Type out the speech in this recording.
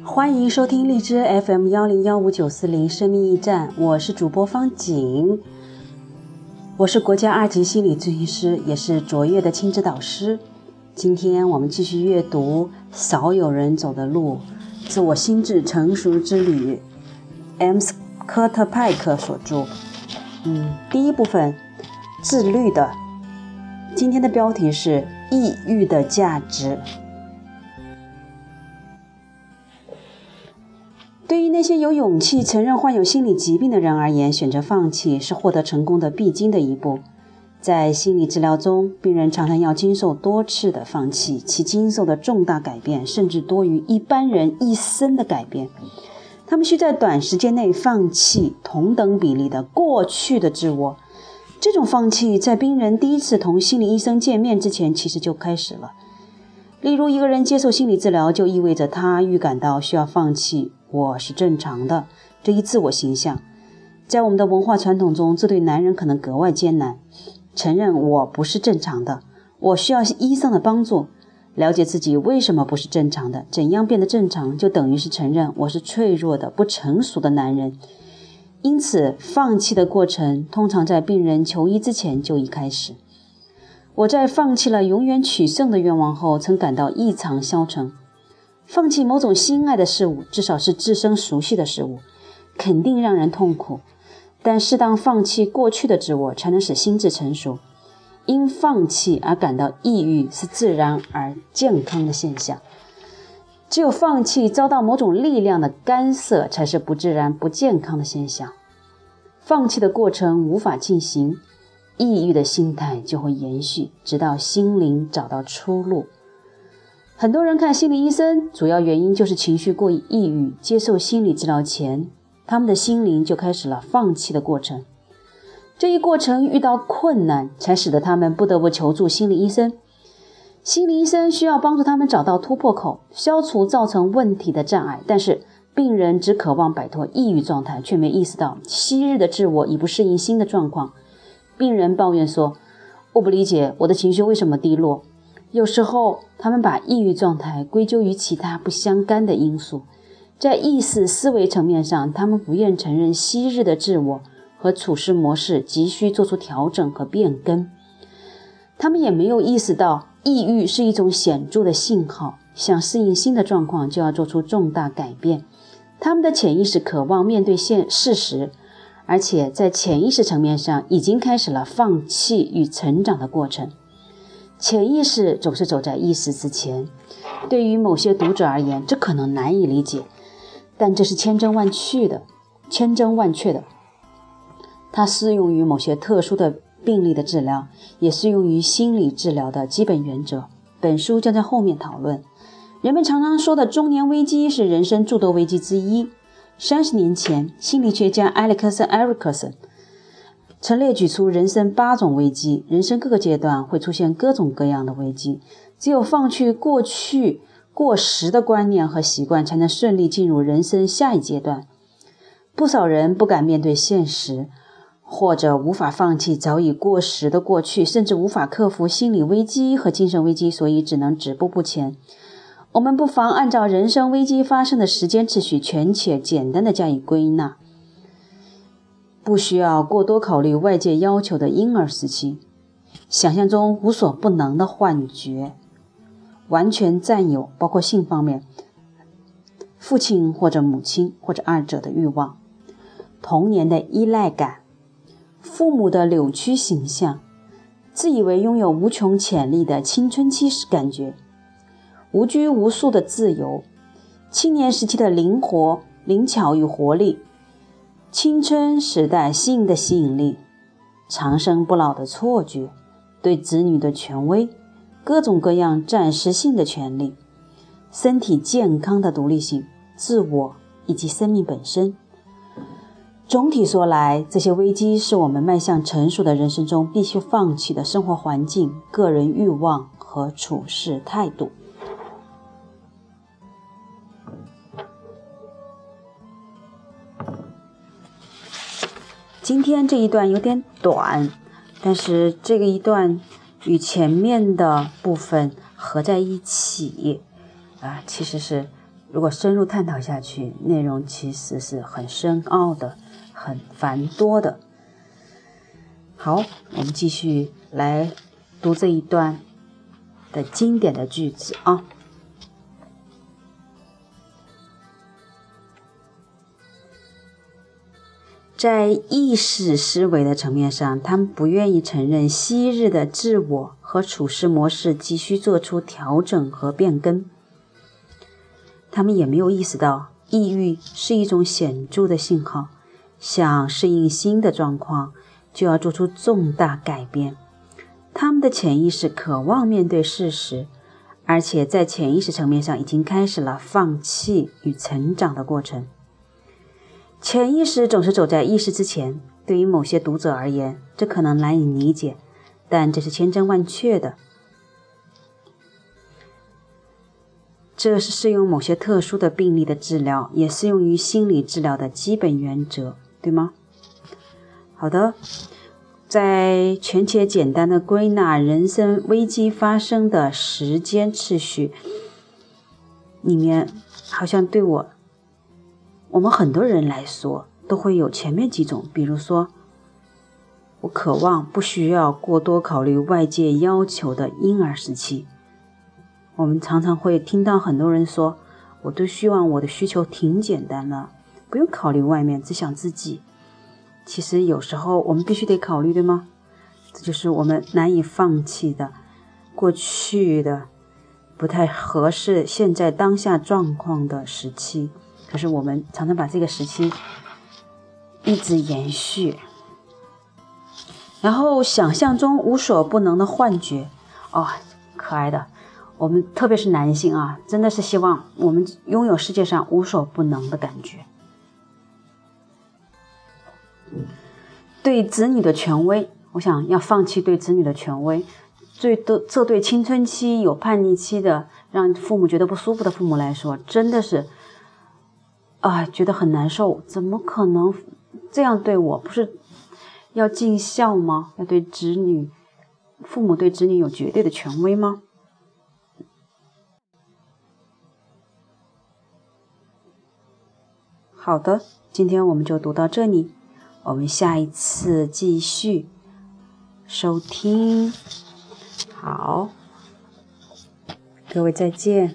欢迎收听荔枝 FM 幺零幺五九四零生命驿站，我是主播方景，我是国家二级心理咨询师，也是卓越的亲子导师。今天我们继续阅读《少有人走的路：自我心智成熟之旅》，M. 斯科特派克所著。嗯，第一部分，自律的。今天的标题是抑郁的价值。些有勇气承认患有心理疾病的人而言，选择放弃是获得成功的必经的一步。在心理治疗中，病人常常要经受多次的放弃，其经受的重大改变甚至多于一般人一生的改变。他们需在短时间内放弃同等比例的过去的自我。这种放弃在病人第一次同心理医生见面之前，其实就开始了。例如，一个人接受心理治疗，就意味着他预感到需要放弃。我是正常的这一自我形象，在我们的文化传统中，这对男人可能格外艰难。承认我不是正常的，我需要医生的帮助。了解自己为什么不是正常的，怎样变得正常，就等于是承认我是脆弱的、不成熟的男人。因此，放弃的过程通常在病人求医之前就已开始。我在放弃了永远取胜的愿望后，曾感到异常消沉。放弃某种心爱的事物，至少是自身熟悉的事物，肯定让人痛苦。但适当放弃过去的自我，才能使心智成熟。因放弃而感到抑郁是自然而健康的现象。只有放弃遭到某种力量的干涉，才是不自然、不健康的现象。放弃的过程无法进行，抑郁的心态就会延续，直到心灵找到出路。很多人看心理医生，主要原因就是情绪过于抑郁。接受心理治疗前，他们的心灵就开始了放弃的过程。这一过程遇到困难，才使得他们不得不求助心理医生。心理医生需要帮助他们找到突破口，消除造成问题的障碍。但是，病人只渴望摆脱抑郁状态，却没意识到昔日的自我已不适应新的状况。病人抱怨说：“我不理解我的情绪为什么低落。”有时候，他们把抑郁状态归咎于其他不相干的因素。在意识思维层面上，他们不愿承认昔日的自我和处事模式急需做出调整和变更。他们也没有意识到，抑郁是一种显著的信号，想适应新的状况就要做出重大改变。他们的潜意识渴望面对现事实，而且在潜意识层面上已经开始了放弃与成长的过程。潜意识总是走在意识之前，对于某些读者而言，这可能难以理解，但这是千真万确的，千真万确的。它适用于某些特殊的病例的治疗，也适用于心理治疗的基本原则。本书将在后面讨论。人们常常说的中年危机是人生诸多危机之一。三十年前，心理学家埃里克森·埃 曾列举出人生八种危机，人生各个阶段会出现各种各样的危机。只有放弃过去过时的观念和习惯，才能顺利进入人生下一阶段。不少人不敢面对现实，或者无法放弃早已过时的过去，甚至无法克服心理危机和精神危机，所以只能止步不前。我们不妨按照人生危机发生的时间次序，全且简单的加以归纳。不需要过多考虑外界要求的婴儿时期，想象中无所不能的幻觉，完全占有包括性方面，父亲或者母亲或者二者的欲望，童年的依赖感，父母的扭曲形象，自以为拥有无穷潜力的青春期时感觉，无拘无束的自由，青年时期的灵活、灵巧与活力。青春时代性的吸引力，长生不老的错觉，对子女的权威，各种各样暂时性的权利，身体健康的独立性，自我以及生命本身。总体说来，这些危机是我们迈向成熟的人生中必须放弃的生活环境、个人欲望和处事态度。今天这一段有点短，但是这个一段与前面的部分合在一起，啊，其实是如果深入探讨下去，内容其实是很深奥的、很繁多的。好，我们继续来读这一段的经典的句子啊。在意识思维的层面上，他们不愿意承认昔日的自我和处事模式急需做出调整和变更。他们也没有意识到，抑郁是一种显著的信号，想适应新的状况，就要做出重大改变。他们的潜意识渴望面对事实，而且在潜意识层面上已经开始了放弃与成长的过程。潜意识总是走在意识之前。对于某些读者而言，这可能难以理解，但这是千真万确的。这是适用某些特殊的病例的治疗，也适用于心理治疗的基本原则，对吗？好的，在全且简单的归纳人生危机发生的时间次序里面，好像对我。我们很多人来说，都会有前面几种，比如说，我渴望不需要过多考虑外界要求的婴儿时期。我们常常会听到很多人说，我都希望我的需求挺简单的，不用考虑外面，只想自己。其实有时候我们必须得考虑，对吗？这就是我们难以放弃的，过去的不太合适现在当下状况的时期。可是我们常常把这个时期一直延续，然后想象中无所不能的幻觉，哦，可爱的，我们特别是男性啊，真的是希望我们拥有世界上无所不能的感觉。对子女的权威，我想要放弃对子女的权威。最多这对青春期有叛逆期的，让父母觉得不舒服的父母来说，真的是。啊，觉得很难受，怎么可能这样对我？不是要尽孝吗？要对子女，父母对子女有绝对的权威吗？好的，今天我们就读到这里，我们下一次继续收听。好，各位再见。